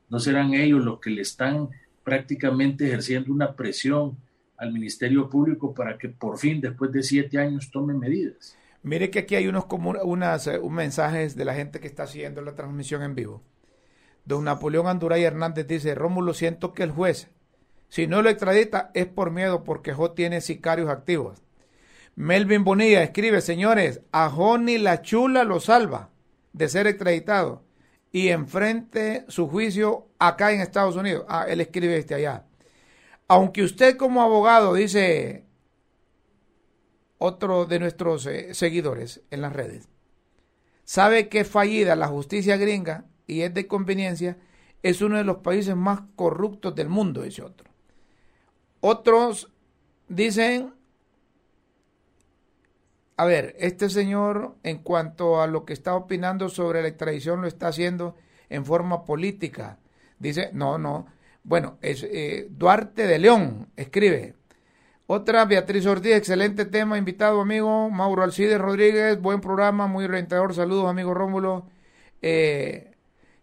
No serán ellos los que le están prácticamente ejerciendo una presión al Ministerio Público para que por fin, después de siete años, tome medidas. Mire que aquí hay unos, unas, eh, mensajes de la gente que está siguiendo la transmisión en vivo. Don Napoleón Anduray Hernández dice, Rómulo, siento que el juez, si no lo extradita, es por miedo porque Jo tiene sicarios activos. Melvin Bonilla escribe, señores, a Joni la chula lo salva de ser extraditado y enfrente su juicio acá en Estados Unidos. Ah, él escribe este allá. Aunque usted como abogado, dice otro de nuestros eh, seguidores en las redes, sabe que fallida la justicia gringa y es de conveniencia, es uno de los países más corruptos del mundo, dice otro. Otros dicen, a ver, este señor en cuanto a lo que está opinando sobre la extradición lo está haciendo en forma política. Dice, no, no, bueno, es, eh, Duarte de León escribe. Otra, Beatriz Ortiz, excelente tema, invitado amigo. Mauro Alcides Rodríguez, buen programa, muy orientador. Saludos, amigo Rómulo. Eh,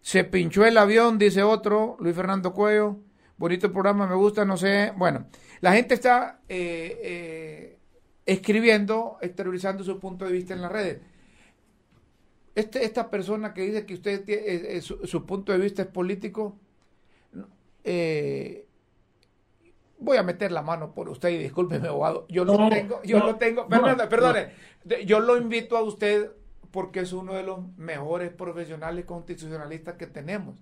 se pinchó el avión, dice otro, Luis Fernando Cuello. Bonito programa, me gusta, no sé. Bueno, la gente está eh, escribiendo, exteriorizando su punto de vista en las redes. Este, esta persona que dice que usted su punto de vista es político, eh, voy a meter la mano por usted y discúlpeme, abogado. Yo no, lo tengo, yo no, lo tengo, perdone. Yo lo invito a usted porque es uno de los mejores profesionales constitucionalistas que tenemos.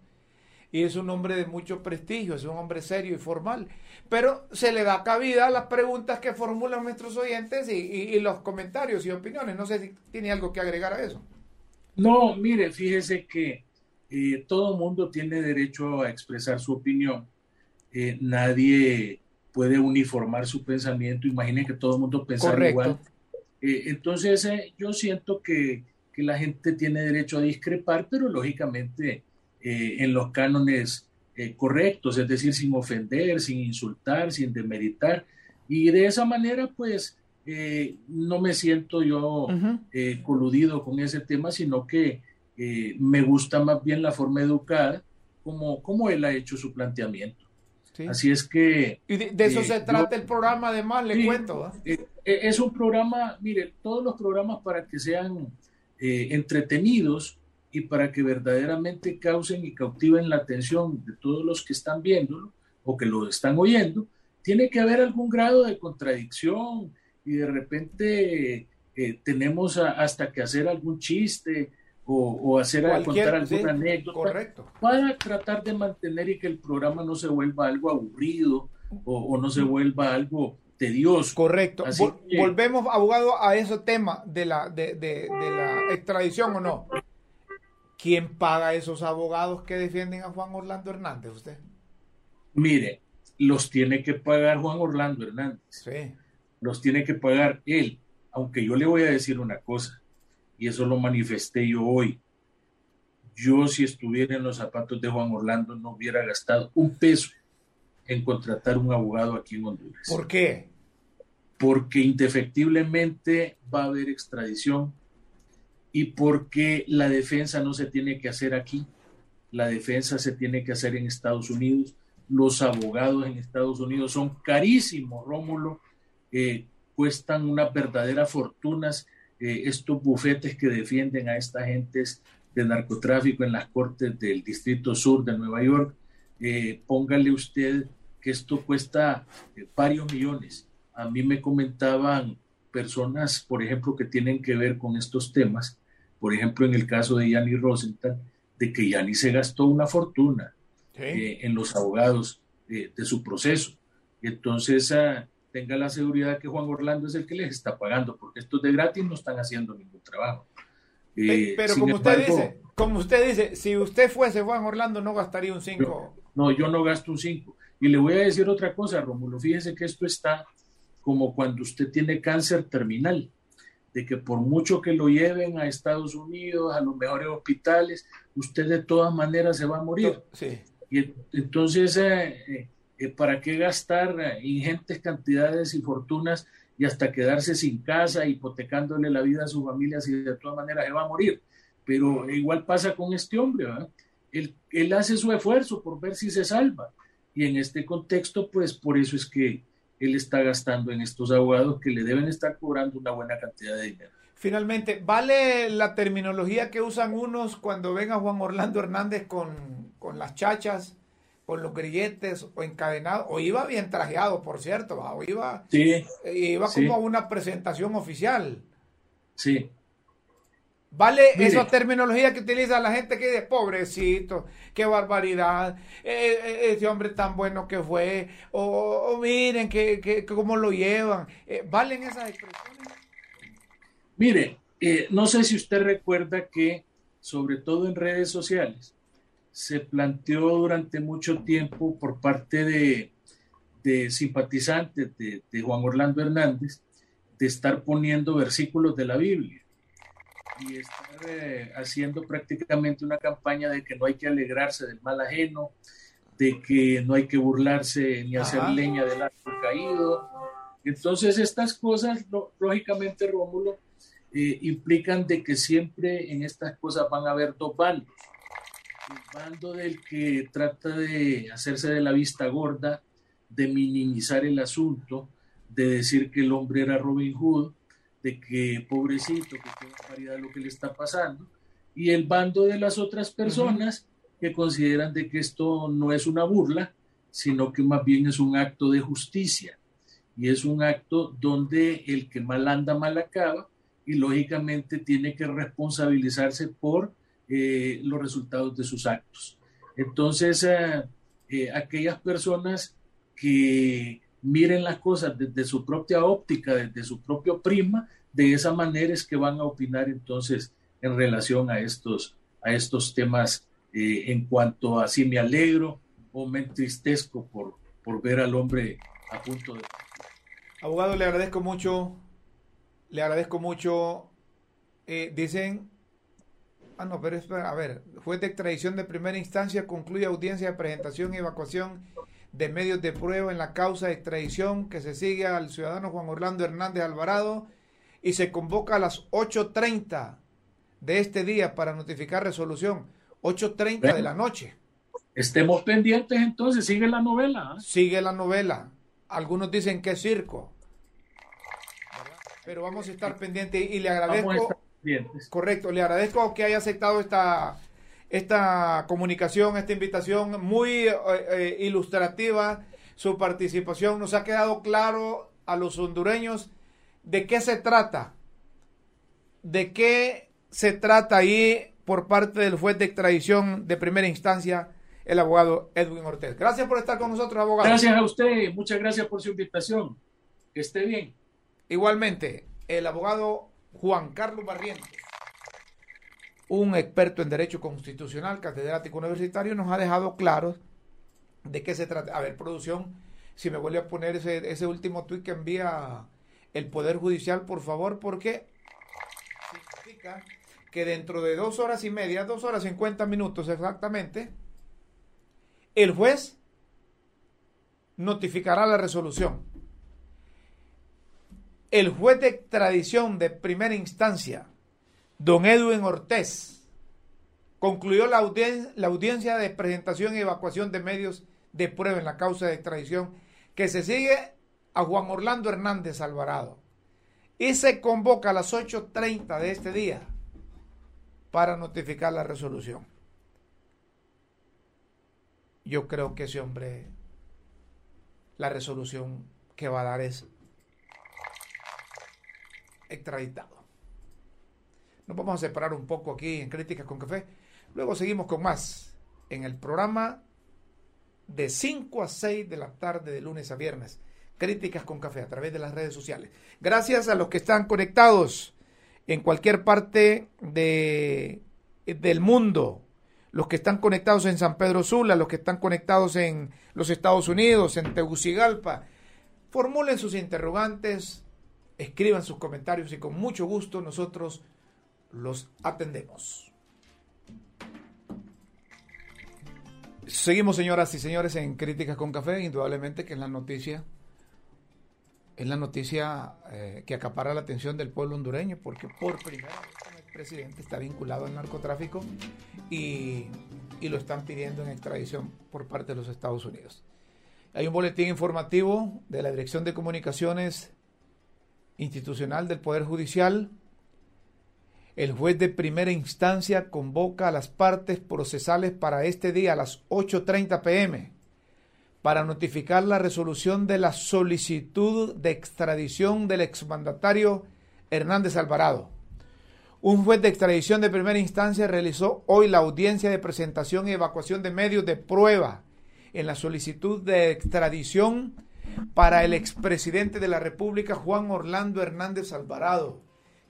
Y es un hombre de mucho prestigio, es un hombre serio y formal. Pero se le da cabida a las preguntas que formulan nuestros oyentes y, los comentarios y opiniones. No sé si tiene algo que agregar a eso. No, mire, fíjese que eh, todo mundo tiene derecho a expresar su opinión. Eh, nadie puede uniformar su pensamiento. Imaginen que todo el mundo piensa igual. Eh, entonces, yo siento que, que, la gente tiene derecho a discrepar, pero lógicamente en los cánones correctos, es decir, sin ofender, sin insultar, sin demeritar. Y de esa manera, pues, no me siento yo coludido con ese tema, sino que eh, me gusta más bien la forma educada como, como él ha hecho su planteamiento. Así es que... Y de, eso eh, se trata el programa, además, le cuento. Eh, es un programa, mire, todos los programas para que sean entretenidos y para que verdaderamente causen y cautiven la atención de todos los que están viéndolo o que lo están oyendo, tiene que haber algún grado de contradicción y de repente tenemos hasta que hacer algún chiste o, hacer contar alguna anécdota para tratar de mantener y que el programa no se vuelva algo aburrido o, no se vuelva algo tedioso. Correcto. Volvemos, abogado, a ese tema de la, de, de, la extradición o no. ¿Quién paga esos abogados que defienden a Juan Orlando Hernández? Usted. Mire, los tiene que pagar Juan Orlando Hernández. Sí. Los tiene que pagar él. Aunque yo le voy a decir una cosa y eso lo manifesté yo hoy. Yo si estuviera en los zapatos de Juan Orlando no hubiera gastado un peso en contratar un abogado aquí en Honduras. ¿Por qué? Porque indefectiblemente va a haber extradición y porque la defensa no se tiene que hacer aquí, la defensa se tiene que hacer en Estados Unidos. Los abogados en Estados Unidos son carísimos, Rómulo, eh, cuestan unas verdaderas fortunas eh, estos bufetes que defienden a estas gentes de narcotráfico en las cortes del Distrito Sur de Nueva York, eh, póngale usted que esto cuesta varios millones. A mí me comentaban personas, por ejemplo, que tienen que ver con estos temas, por ejemplo, en el caso de Yanni Rosenthal, de que Yanni se gastó una fortuna eh, en los abogados de su proceso. Entonces, ah, tenga la seguridad que Juan Orlando es el que les está pagando, porque estos de gratis no están haciendo ningún trabajo. Eh, pero como usted dice, como usted dice, si usted fuese Juan Orlando no gastaría un 5. No, yo no gasto un 5. Y le voy a decir otra cosa, Rómulo, fíjese que esto está como cuando usted tiene cáncer terminal, de que por mucho que lo lleven a Estados Unidos, a los mejores hospitales, usted de todas maneras se va a morir. Sí. Y entonces, eh, eh, eh, ¿para qué gastar ingentes cantidades y fortunas y hasta quedarse sin casa, hipotecándole la vida a su familia si de todas maneras se va a morir? Pero igual pasa con este hombre, ¿verdad? Él, él hace su esfuerzo por ver si se salva. Y en este contexto, pues por eso es que él está gastando en estos abogados que le deben estar cobrando una buena cantidad de dinero. Finalmente, ¿vale la terminología que usan unos cuando ven a Juan Orlando Hernández con, con las chachas, con los grilletes o encadenado? O iba bien trajeado, por cierto, o iba, sí, iba como a una presentación oficial. Sí. ¿Vale esa terminología que utiliza la gente que dice, pobrecito, qué barbaridad, eh, eh, ese hombre tan bueno que fue, o, miren que, que, cómo lo llevan? Eh, ¿Valen esas expresiones? Mire, no sé si usted recuerda que, sobre todo en redes sociales, se planteó durante mucho tiempo por parte de, de simpatizantes de, de Juan Orlando Hernández de estar poniendo versículos de la Biblia y estar eh, haciendo prácticamente una campaña de que no hay que alegrarse del mal ajeno, de que no hay que burlarse ni hacer leña del árbol caído. Entonces estas cosas, lógicamente, Rómulo, eh, implican de que siempre en estas cosas van a haber dos bandos. El bando del que trata de hacerse de la vista gorda, de minimizar el asunto, de decir que el hombre era Robin Hood, de que pobrecito, que qué barbaridad lo que le está pasando, y el bando de las otras personas que consideran de que esto no es una burla, sino que más bien es un acto de justicia, y es un acto donde el que mal anda, mal acaba, y lógicamente tiene que responsabilizarse por eh, los resultados de sus actos. Entonces, eh, eh, aquellas personas que miren las cosas desde su propia óptica, desde su propio prisma, de esa manera es que van a opinar entonces en relación a estos, a estos temas eh, en cuanto a si me alegro o me entristezco por, por ver al hombre a punto de... Abogado, le agradezco mucho, le agradezco mucho. Eh, dicen, ah, no, pero espera, a ver, juez de extradición de primera instancia concluye audiencia de presentación y evacuación de medios de prueba en la causa de extradición que se sigue al ciudadano Juan Orlando Hernández Alvarado y se convoca a las 8.30 de este día para notificar resolución. 8.30 de la noche. Estemos pendientes entonces, sigue la novela. ¿eh? Sigue la novela. Algunos dicen que es circo. Pero vamos a estar pendientes y le agradezco. Correcto, le agradezco que haya aceptado esta esta comunicación, esta invitación muy eh, eh, ilustrativa, su participación. Nos ha quedado claro a los hondureños de qué se trata, de qué se trata ahí por parte del juez de extradición de primera instancia, el abogado Edwin Ortez. Gracias por estar con nosotros, abogado. Gracias a usted, muchas gracias por su invitación. Que esté bien. Igualmente, el abogado Juan Carlos Barrientos un experto en Derecho Constitucional, catedrático universitario, nos ha dejado claro de qué se trata. A ver, producción, si me vuelve a poner ese, ese último tuit que envía el Poder Judicial, por favor, porque significa que dentro de dos horas y media, dos horas cincuenta minutos exactamente, el juez notificará la resolución. El juez de extradición de primera instancia Don Edwin Ortez concluyó la, audiencia de presentación y evacuación de medios de prueba en la causa de extradición que se sigue a Juan Orlando Hernández Alvarado y se convoca a las 8.30 de este día para notificar la resolución. Yo creo que ese hombre, la resolución que va a dar es extraditado. Nos vamos a separar un poco aquí en Críticas con Café. Luego seguimos con más en el programa de 5 a 6 de la tarde de lunes a viernes. Críticas con Café a través de las redes sociales. Gracias a los que están conectados en cualquier parte de, del mundo. Los que están conectados en San Pedro Sula, los que están conectados en los Estados Unidos, en Tegucigalpa. Formulen sus interrogantes, escriban sus comentarios y con mucho gusto nosotros los atendemos. Seguimos, señoras y señores, en Críticas con Café, indudablemente que es la noticia, es la noticia eh, que acapara la atención del pueblo hondureño, porque por primera vez el presidente está vinculado al narcotráfico y, y lo están pidiendo en extradición por parte de los Estados Unidos. Hay un boletín informativo de la Dirección de Comunicaciones Institucional del Poder Judicial el juez de primera instancia convoca a las partes procesales para este día a las 8.30 pm para notificar la resolución de la solicitud de extradición del exmandatario Hernández Alvarado. Un juez de extradición de primera instancia realizó hoy la audiencia de presentación y evacuación de medios de prueba en la solicitud de extradición para el expresidente de la República Juan Orlando Hernández Alvarado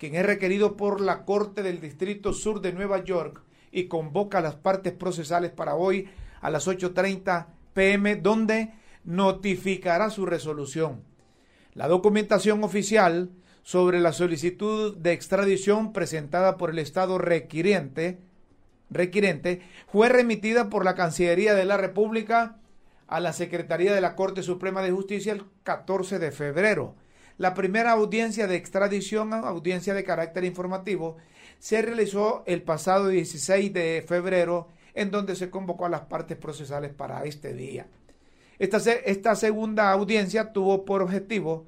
quien es requerido por la Corte del Distrito Sur de Nueva York y convoca a las partes procesales para hoy a las 8.30 pm, donde notificará su resolución. La documentación oficial sobre la solicitud de extradición presentada por el Estado requiriente, requirente fue remitida por la Cancillería de la República a la Secretaría de la Corte Suprema de Justicia el 14 de febrero. La primera audiencia de extradición, audiencia de carácter informativo, se realizó el pasado 16 de febrero, en donde se convocó a las partes procesales para este día. Esta, esta segunda audiencia tuvo por objetivo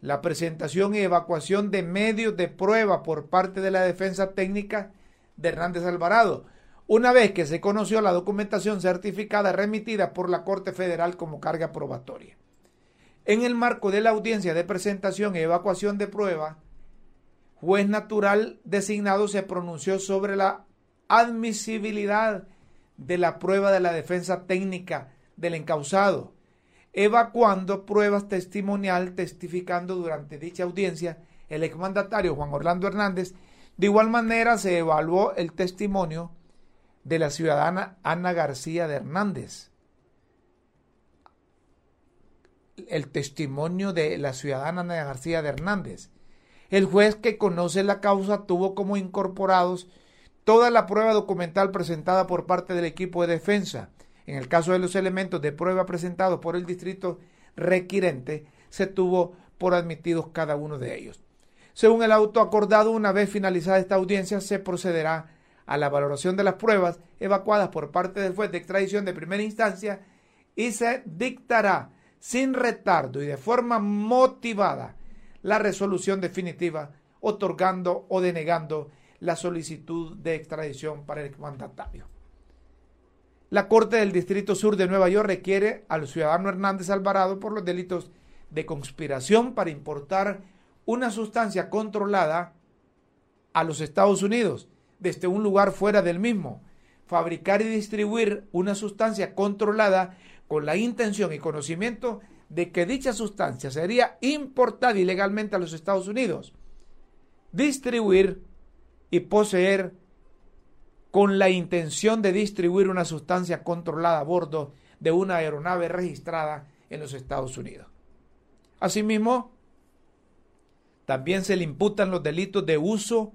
la presentación y evacuación de medios de prueba por parte de la defensa técnica de Hernández Alvarado, una vez que se conoció la documentación certificada remitida por la Corte Federal como carga probatoria. En el marco de la audiencia de presentación y evacuación de prueba, juez natural designado se pronunció sobre la admisibilidad de la prueba de la defensa técnica del encausado, evacuando pruebas testimonial testificando durante dicha audiencia el exmandatario Juan Orlando Hernández. De igual manera se evaluó el testimonio de la ciudadana Ana García de Hernández, el testimonio de la ciudadana Ana García de Hernández. El juez que conoce la causa tuvo como incorporados toda la prueba documental presentada por parte del equipo de defensa. En el caso de los elementos de prueba presentados por el distrito requirente, se tuvo por admitidos cada uno de ellos. Según el auto acordado, una vez finalizada esta audiencia, se procederá a la valoración de las pruebas evacuadas por parte del juez de extradición de primera instancia y se dictará sin retardo y de forma motivada la resolución definitiva, otorgando o denegando la solicitud de extradición para el mandatario. La Corte del Distrito Sur de Nueva York requiere al ciudadano Hernández Alvarado por los delitos de conspiración para importar una sustancia controlada a los Estados Unidos desde un lugar fuera del mismo, fabricar y distribuir una sustancia controlada con la intención y conocimiento de que dicha sustancia sería importada ilegalmente a los Estados Unidos, distribuir y poseer con la intención de distribuir una sustancia controlada a bordo de una aeronave registrada en los Estados Unidos. Asimismo, también se le imputan los delitos de uso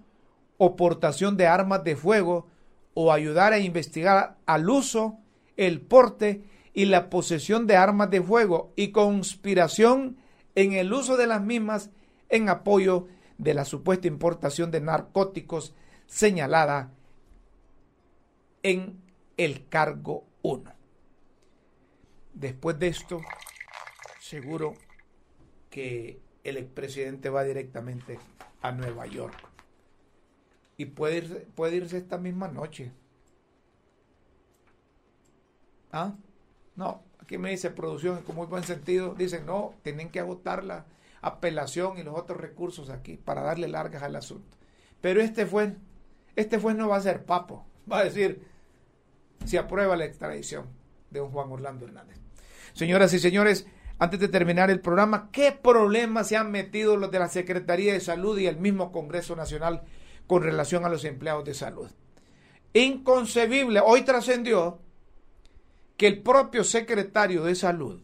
o portación de armas de fuego o ayudar a investigar al uso, el porte y la posesión de armas de fuego y conspiración en el uso de las mismas en apoyo de la supuesta importación de narcóticos señalada en el cargo 1. Después de esto, seguro que el expresidente va directamente a Nueva York. Y puede irse, puede irse esta misma noche. ¿Ah? No, aquí me dice producción con muy buen sentido. Dicen, no, tienen que agotarla apelación y los otros recursos aquí para darle largas al asunto. Pero este fue, este fue no va a ser papo, va a decir si aprueba la extradición de un Juan Orlando Hernández. Señoras y señores, antes de terminar el programa, ¿qué problemas se han metido los de la Secretaría de Salud y el mismo Congreso Nacional con relación a los empleados de salud? Inconcebible. Hoy trascendió que el propio secretario de Salud,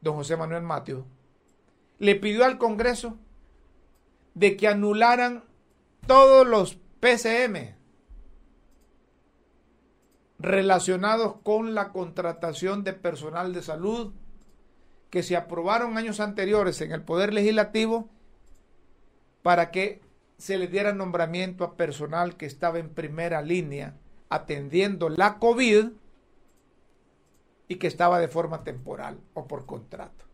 don José Manuel Mateo, le pidió al Congreso de que anularan todos los PCM relacionados con la contratación de personal de salud que se aprobaron años anteriores en el Poder Legislativo para que se le diera nombramiento a personal que estaba en primera línea atendiendo la COVID y que estaba de forma temporal o por contrato.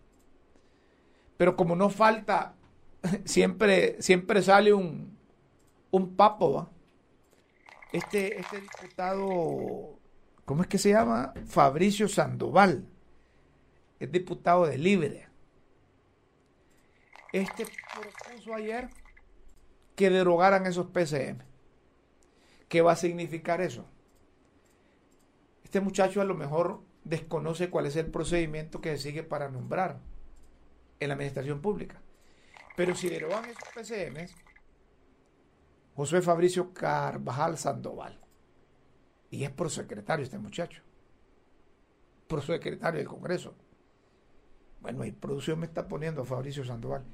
Pero como no falta, siempre, siempre sale un, un papo, Este, este diputado, ¿cómo es que se llama? Fabricio Sandoval, es diputado de Libre. Este propuso ayer que derogaran esos PCM. ¿Qué va a significar eso? Este muchacho a lo mejor desconoce cuál es el procedimiento que se sigue para nombrar en la administración pública. Pero si derogan esos PCM, José Fabricio Carvajal Sandoval, y es prosecretario este muchacho, prosecretario del Congreso. Bueno, y producción me está poniendo Fabricio Sandoval.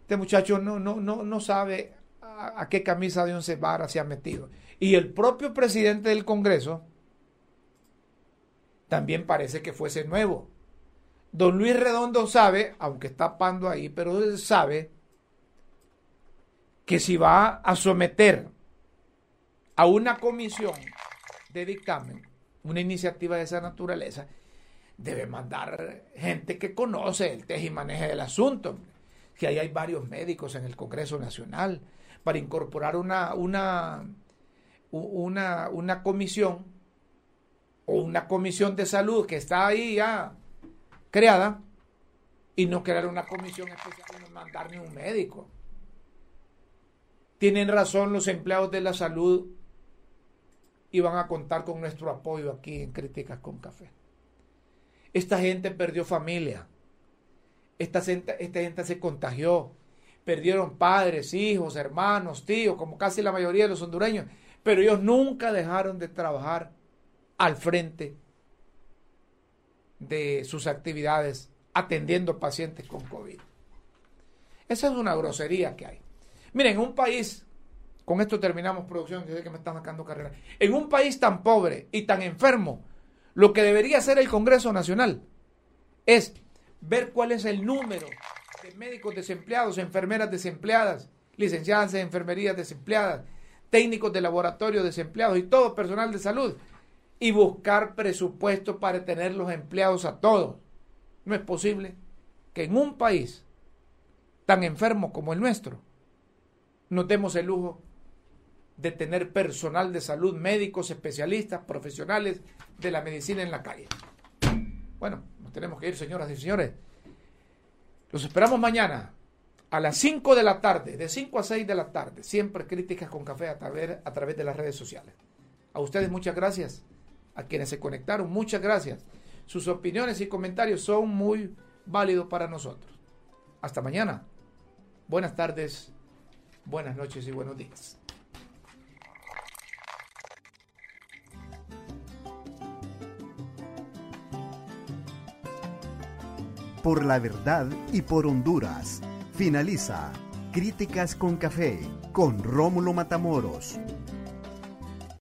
Este muchacho no, no, no, no sabe a, qué camisa de once varas se ha metido. Y el propio presidente del Congreso también parece que fuese nuevo. Don Luis Redondo sabe, aunque está pando ahí, pero él sabe que si va a someter a una comisión de dictamen una iniciativa de esa naturaleza, debe mandar gente que conoce el tej y maneje del asunto. Que ahí hay varios médicos en el Congreso Nacional para incorporar una, una, una, una comisión o una comisión de salud que está ahí ya creada y no crear una comisión especial no mandar ni un médico. Tienen razón los empleados de la salud y van a contar con nuestro apoyo aquí en Críticas con Café. Esta gente perdió familia. Esta gente, esta gente se contagió. Perdieron padres, hijos, hermanos, tíos, como casi la mayoría de los hondureños. Pero ellos nunca dejaron de trabajar al frente de sus actividades atendiendo pacientes con COVID. Esa es una grosería que hay. Miren, en un país, con esto terminamos producción, que sé que me están sacando carrera, en un país tan pobre y tan enfermo, lo que debería hacer el Congreso Nacional es ver cuál es el número de médicos desempleados, enfermeras desempleadas, licenciadas en enfermería desempleadas, técnicos de laboratorio desempleados y todo personal de salud y buscar presupuesto para tener los empleados a todos. No es posible que en un país tan enfermo como el nuestro nos demos el lujo de tener personal de salud, médicos, especialistas, profesionales de la medicina en la calle. Bueno, nos tenemos que ir, señoras y señores. Los esperamos mañana a las 5 de la tarde, de 5 a 6 de la tarde. Siempre críticas con café a través, a través de las redes sociales. A ustedes muchas gracias a quienes se conectaron. Muchas gracias. Sus opiniones y comentarios son muy válidos para nosotros. Hasta mañana. Buenas tardes, buenas noches y buenos días. Por la verdad y por Honduras. Finaliza Críticas con Café con Rómulo Matamoros.